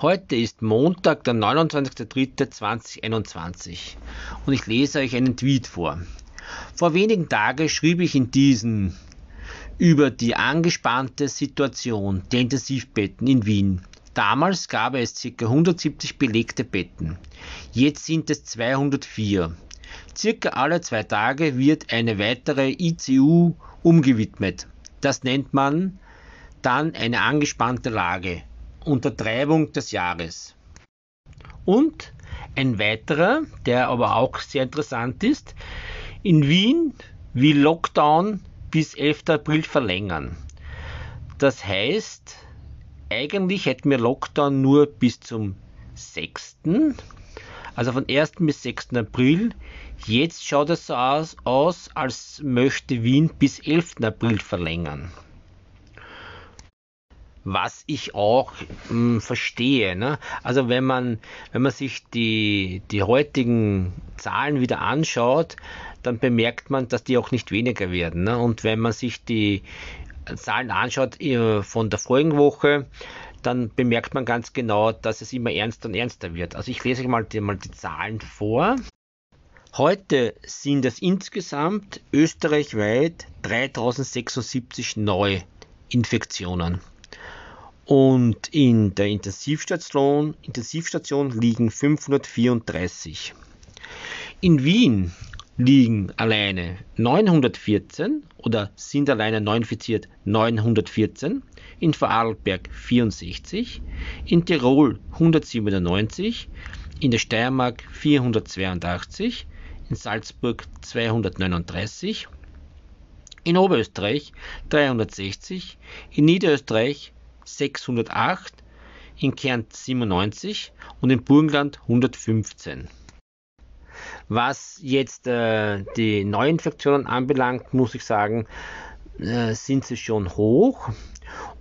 Heute ist Montag, der 29.03.2021 und ich lese euch einen Tweet vor. Vor wenigen Tagen schrieb ich in diesen über die angespannte Situation der Intensivbetten in Wien. Damals gab es ca. 170 belegte Betten. Jetzt sind es 204. Circa alle zwei Tage wird eine weitere ICU umgewidmet. Das nennt man dann eine angespannte Lage. Untertreibung des Jahres. Und ein weiterer, der aber auch sehr interessant ist, in Wien will Lockdown bis 11. April verlängern. Das heißt, eigentlich hätten wir Lockdown nur bis zum 6. Also von 1. bis 6. April. Jetzt schaut es so aus, als möchte Wien bis 11. April verlängern was ich auch mh, hm, verstehe. Ne? Also wenn man, wenn man sich die, die heutigen Zahlen wieder anschaut, dann bemerkt man, dass die auch nicht weniger werden. Ne? Und wenn man sich die Zahlen anschaut äh, von der vorigen Woche, dann bemerkt man ganz genau, dass es immer ernster und ernster wird. Also ich lese euch mal die, mal die Zahlen vor. Heute sind es insgesamt österreichweit 3076 Neuinfektionen. Und in der Intensivstation, Intensivstation liegen 534. In Wien liegen alleine 914 oder sind alleine neu infiziert 914, in Vorarlberg 64, in Tirol 197, in der Steiermark 482, in Salzburg 239, in Oberösterreich 360, in Niederösterreich 608, in Kärnten 97 und im Burgenland 115. Was jetzt äh, die Neuinfektionen anbelangt, muss ich sagen, äh, sind sie schon hoch.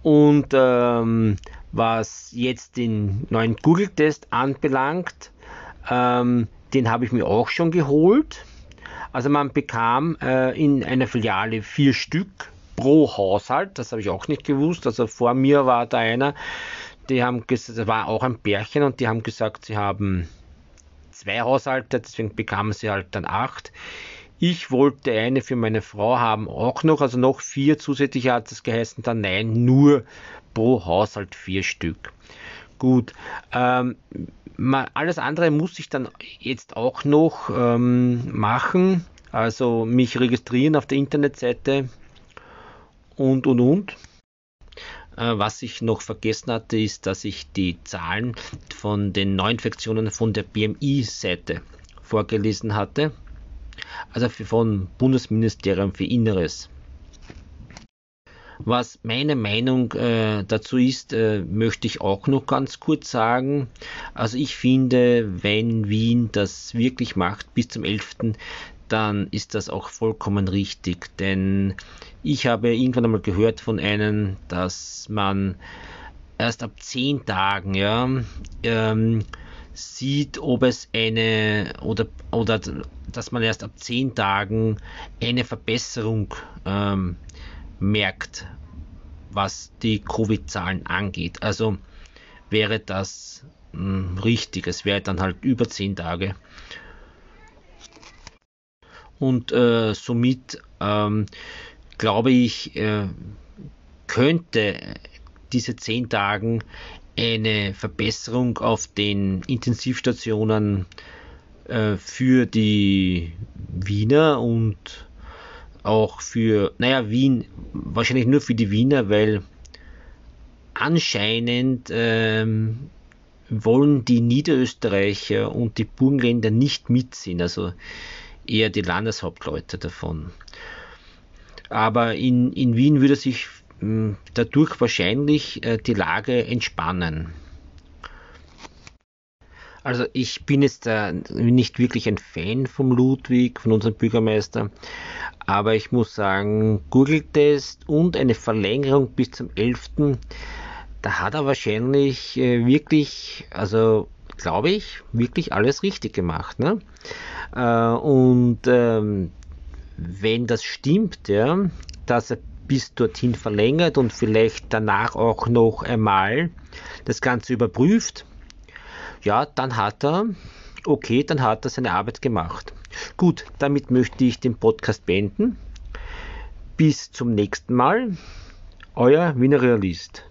Und ähm, was jetzt den neuen Google-Test anbelangt, ähm, den habe ich mir auch schon geholt. Also man bekam äh, in einer Filiale vier Stück pro Haushalt. Das habe ich auch nicht gewusst. Also vor mir war da einer, die haben gesagt, war auch ein Pärchen und die haben gesagt, sie haben zwei Haushalte, deswegen bekamen sie halt dann acht. Ich wollte eine für meine Frau haben, auch noch, also noch vier zusätzlich hat es geheißen, dann nein, nur pro Haushalt vier Stück. Gut, ähm, alles andere muss ich dann jetzt auch noch ähm, machen, also mich registrieren auf der Internetseite und und und. Äh, was ich noch vergessen hatte, ist, dass ich die Zahlen von den Neuinfektionen von der BMI-Seite vorgelesen hatte, also von Bundesministerium für Inneres. Was meine Meinung äh, dazu ist, äh, möchte ich auch noch ganz kurz sagen. Also ich finde, wenn Wien das wirklich macht bis zum 11., dann ist das auch vollkommen richtig. Denn ich habe irgendwann einmal gehört von einem, dass man erst ab zehn Tagen ja, ähm, sieht, ob es eine oder, oder dass man erst ab zehn Tagen eine Verbesserung ähm, merkt, was die Covid-Zahlen angeht. Also wäre das mh, hm, richtig. Es wäre dann halt über zehn Tage und äh, somit ähm, glaube ich, äh, könnte diese zehn Tagen eine Verbesserung auf den Intensivstationen äh, für die Wiener und auch für, naja, Wien, wahrscheinlich nur für die Wiener, weil anscheinend ähm, wollen die Niederösterreicher und die Burgenländer nicht mitziehen. Also eher die Landeshauptleute davon. Aber in, in Wien würde sich hm, dadurch wahrscheinlich äh, die Lage entspannen. Also ich bin jetzt äh, nicht wirklich ein Fan vom Ludwig, von unserem Bürgermeister, aber ich muss sagen, Google-Test und eine Verlängerung bis zum 11. Da hat er wahrscheinlich äh, wirklich, also glaube ich, wirklich alles richtig gemacht. Ne? Äh, und ähm, wenn das stimmt, ja, dass er bis dorthin verlängert und vielleicht danach auch noch einmal das Ganze überprüft, ja, dann hat er, okay, dann hat er seine Arbeit gemacht. Gut, damit möchte ich den Podcast beenden. Bis zum nächsten Mal. Euer Wiener Realist.